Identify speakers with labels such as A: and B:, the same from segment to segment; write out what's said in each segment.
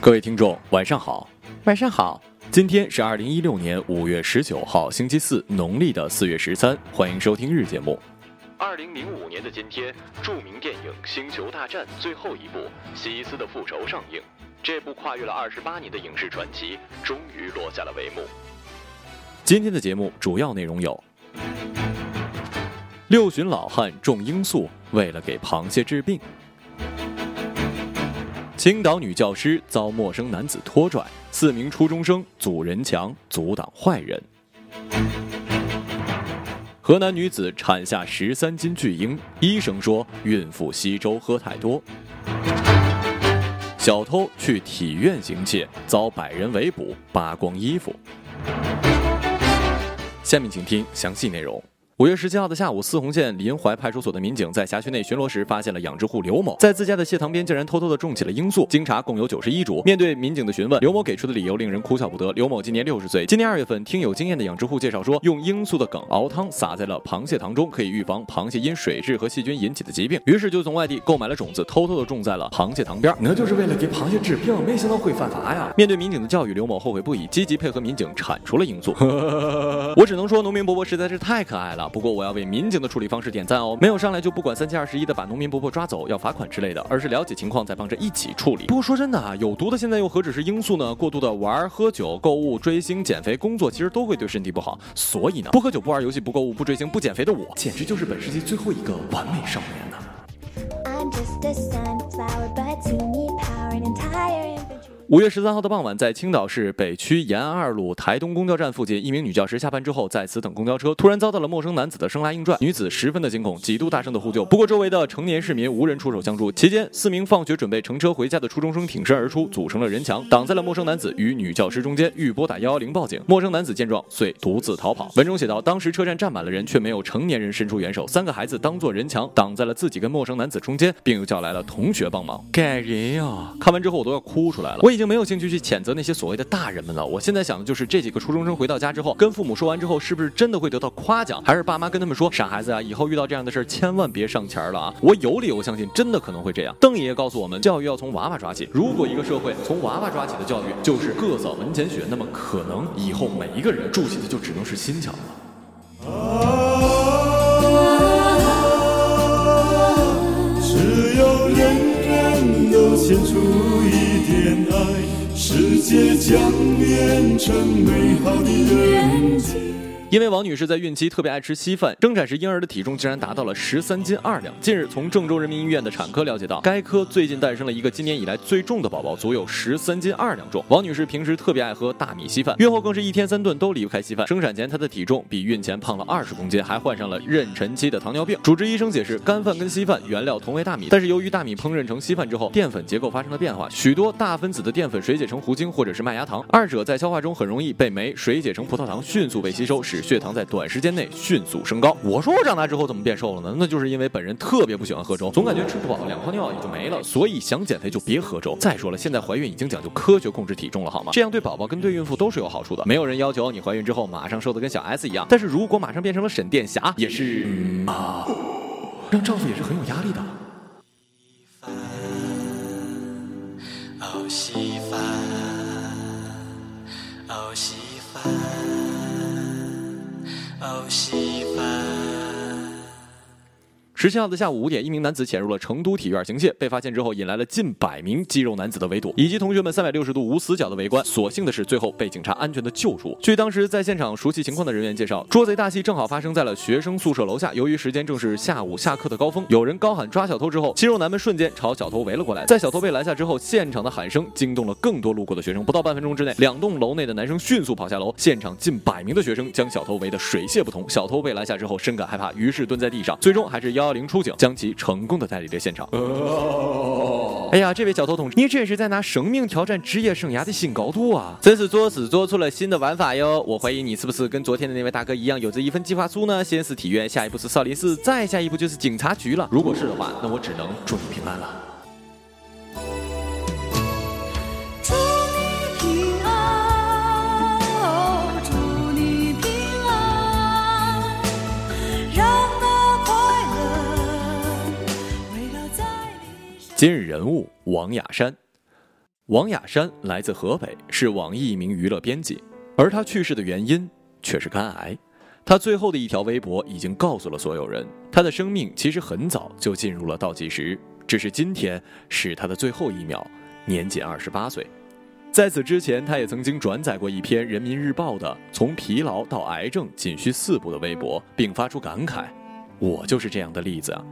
A: 各位听众，晚上好，
B: 晚上好。
A: 今天是二零一六年五月十九号，星期四，农历的四月十三。欢迎收听日节目。二零零五年的今天，著名电影《星球大战》最后一部《西斯的复仇》上映。这部跨越了二十八年的影视传奇，终于落下了帷幕。今天的节目主要内容有：六旬老汉种罂粟，为了给螃蟹治病；青岛女教师遭陌生男子拖拽，四名初中生组人墙阻挡坏人；河南女子产下十三斤巨婴，医生说孕妇稀粥喝太多。小偷去体院行窃，遭百人围捕，扒光衣服。下面请听详细内容。五月十七号的下午，泗洪县临淮派出所的民警在辖区内巡逻时，发现了养殖户刘某在自家的蟹塘边竟然偷偷的种起了罂粟。经查，共有九十一株。面对民警的询问，刘某给出的理由令人哭笑不得。刘某今年六十岁，今年二月份听有经验的养殖户介绍说，用罂粟的梗熬汤撒在了螃蟹塘中，可以预防螃蟹因水质和细菌引起的疾病。于是就从外地购买了种子，偷偷的种在了螃蟹塘边。
B: 那就是为了给螃蟹治病，没想到会犯法呀！
A: 面对民警的教育，刘某后悔不已，积极配合民警铲除了罂粟。我只能说，农民伯伯实在是太可爱了。不过我要为民警的处理方式点赞哦，没有上来就不管三七二十一的把农民伯伯抓走要罚款之类的，而是了解情况再帮着一起处理。不过说真的啊，有毒的现在又何止是罂粟呢？过度的玩、喝酒、购物、追星、减肥、工作，其实都会对身体不好。所以呢，不喝酒、不玩游戏、不购物、不追星、不减肥的我，简直就是本世纪最后一个完美少年呢。五月十三号的傍晚，在青岛市北区延安二路台东公交站附近，一名女教师下班之后在此等公交车，突然遭到了陌生男子的生拉硬拽，女子十分的惊恐，几度大声的呼救，不过周围的成年市民无人出手相助。期间，四名放学准备乘车回家的初中生挺身而出，组成了人墙，挡在了陌生男子与女教师中间，欲拨打幺幺零报警。陌生男子见状，遂独自逃跑。文中写道：当时车站站满了人，却没有成年人伸出援手，三个孩子当做人墙挡在了自己跟陌生男子中间，并又叫来了同学帮忙，感人呀！看完之后我都要哭出来了，我已经没有兴趣去谴。责那些所谓的大人们了。我现在想的就是这几个初中生回到家之后，跟父母说完之后，是不是真的会得到夸奖？还是爸妈跟他们说，傻孩子啊，以后遇到这样的事儿，千万别上前了啊！我有理由相信，真的可能会这样。邓爷爷告诉我们，教育要从娃娃抓起。如果一个社会从娃娃抓起的教育就是各扫门前雪，那么可能以后每一个人筑起的就只能是心墙了。只要人人都献出一点爱。世界将变成美好的人间。因为王女士在孕期特别爱吃稀饭，生产时婴儿的体重竟然达到了十三斤二两。近日，从郑州人民医院的产科了解到，该科最近诞生了一个今年以来最重的宝宝，足有十三斤二两重。王女士平时特别爱喝大米稀饭，孕后更是一天三顿都离不开稀饭。生产前她的体重比孕前胖了二十公斤，还患上了妊娠期的糖尿病。主治医生解释，干饭跟稀饭原料同为大米，但是由于大米烹饪成稀饭之后，淀粉结构发生了变化，许多大分子的淀粉水解成糊精或者是麦芽糖，二者在消化中很容易被酶水解成葡萄糖，迅速被吸收，使血糖在短时间内迅速升高。我说我长大之后怎么变瘦了呢？那就是因为本人特别不喜欢喝粥，总感觉吃不饱，两泡尿也就没了。所以想减肥就别喝粥。再说了，现在怀孕已经讲究科学控制体重了，好吗？这样对宝宝跟对孕妇都是有好处的。没有人要求你怀孕之后马上瘦的跟小 S 一样，但是如果马上变成了沈殿霞，也是啊，让丈夫也是很有压力的。稀饭，哦稀心。十七号的下午五点，一名男子潜入了成都体院行窃，被发现之后引来了近百名肌肉男子的围堵，以及同学们三百六十度无死角的围观。所幸的是，最后被警察安全的救出。据当时在现场熟悉情况的人员介绍，捉贼大戏正好发生在了学生宿舍楼下。由于时间正是下午下课的高峰，有人高喊抓小偷之后，肌肉男们瞬间朝小偷围了过来。在小偷被拦下之后，现场的喊声惊动了更多路过的学生。不到半分钟之内，两栋楼内的男生迅速跑下楼，现场近百名的学生将小偷围得水泄不通。小偷被拦下之后，深感害怕，于是蹲在地上，最终还是幺幺零出警，将其。成功的带离了现场。哎呀，这位小偷同志，你这是在拿生命挑战职业生涯的新高度啊！真是作死做出了新的玩法哟！我怀疑你是不是跟昨天的那位大哥一样，有着一份计划书呢？先是体院，下一步是少林寺，再下一步就是警察局了。如果是的话，那我只能祝你平安了。今日人物王雅山，王雅山来自河北，是网易一名娱乐编辑，而他去世的原因却是肝癌。他最后的一条微博已经告诉了所有人，他的生命其实很早就进入了倒计时，只是今天是他的最后一秒，年仅二十八岁。在此之前，他也曾经转载过一篇《人民日报》的“从疲劳到癌症仅需四步”的微博，并发出感慨：“我就是这样的例子啊。”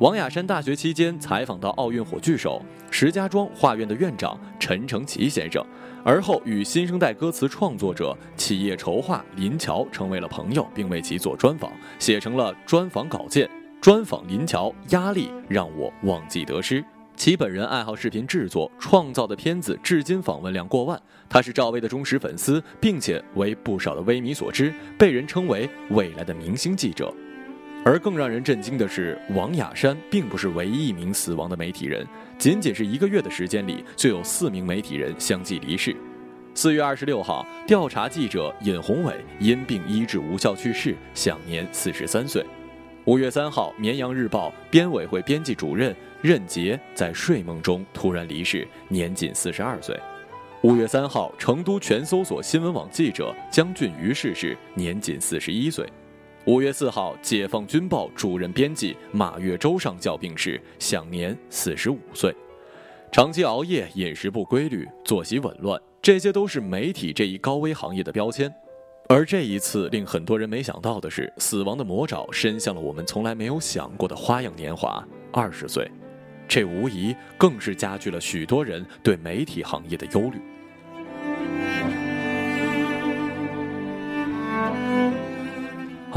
A: 王雅山大学期间采访到奥运火炬手、石家庄画院的院长陈成奇先生，而后与新生代歌词创作者、企业筹划林桥成为了朋友，并为其做专访，写成了专访稿件。专访林桥，压力让我忘记得失。其本人爱好视频制作，创造的片子至今访问量过万。他是赵薇的忠实粉丝，并且为不少的微迷所知，被人称为未来的明星记者。而更让人震惊的是，王雅山并不是唯一一名死亡的媒体人。仅仅是一个月的时间里，就有四名媒体人相继离世。四月二十六号，调查记者尹宏伟因病医治无效去世，享年四十三岁。五月三号，绵阳日报编委会编辑主任任杰在睡梦中突然离世，年仅四十二岁。五月三号，成都全搜索新闻网记者江俊瑜逝世，年仅四十一岁。五月四号，解放军报主任编辑马月洲上校病逝，享年四十五岁。长期熬夜、饮食不规律、作息紊乱，这些都是媒体这一高危行业的标签。而这一次，令很多人没想到的是，死亡的魔爪伸向了我们从来没有想过的花样年华——二十岁。这无疑更是加剧了许多人对媒体行业的忧虑。